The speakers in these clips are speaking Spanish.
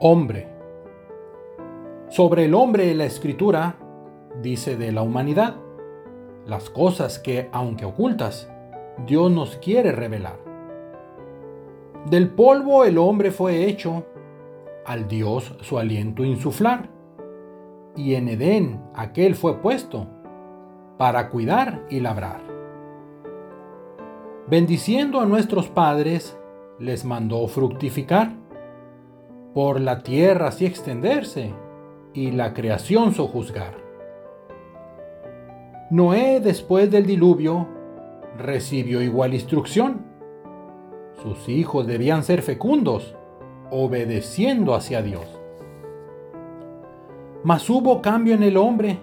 Hombre. Sobre el hombre la escritura dice de la humanidad las cosas que, aunque ocultas, Dios nos quiere revelar. Del polvo el hombre fue hecho, al Dios su aliento insuflar, y en Edén aquel fue puesto, para cuidar y labrar. Bendiciendo a nuestros padres, les mandó fructificar por la tierra así extenderse y la creación sojuzgar. Noé después del diluvio recibió igual instrucción. Sus hijos debían ser fecundos, obedeciendo hacia Dios. Mas hubo cambio en el hombre,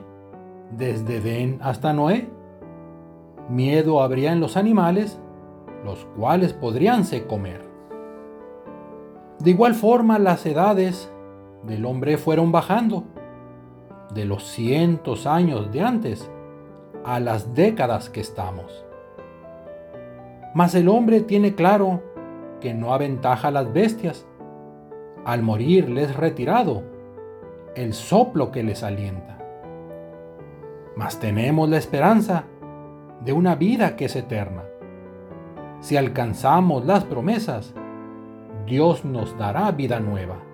desde Edén hasta Noé. Miedo habría en los animales, los cuales podríanse comer. De igual forma las edades del hombre fueron bajando, de los cientos años de antes a las décadas que estamos. Mas el hombre tiene claro que no aventaja a las bestias. Al morir les retirado el soplo que les alienta. Mas tenemos la esperanza de una vida que es eterna. Si alcanzamos las promesas, Dios nos dará vida nueva.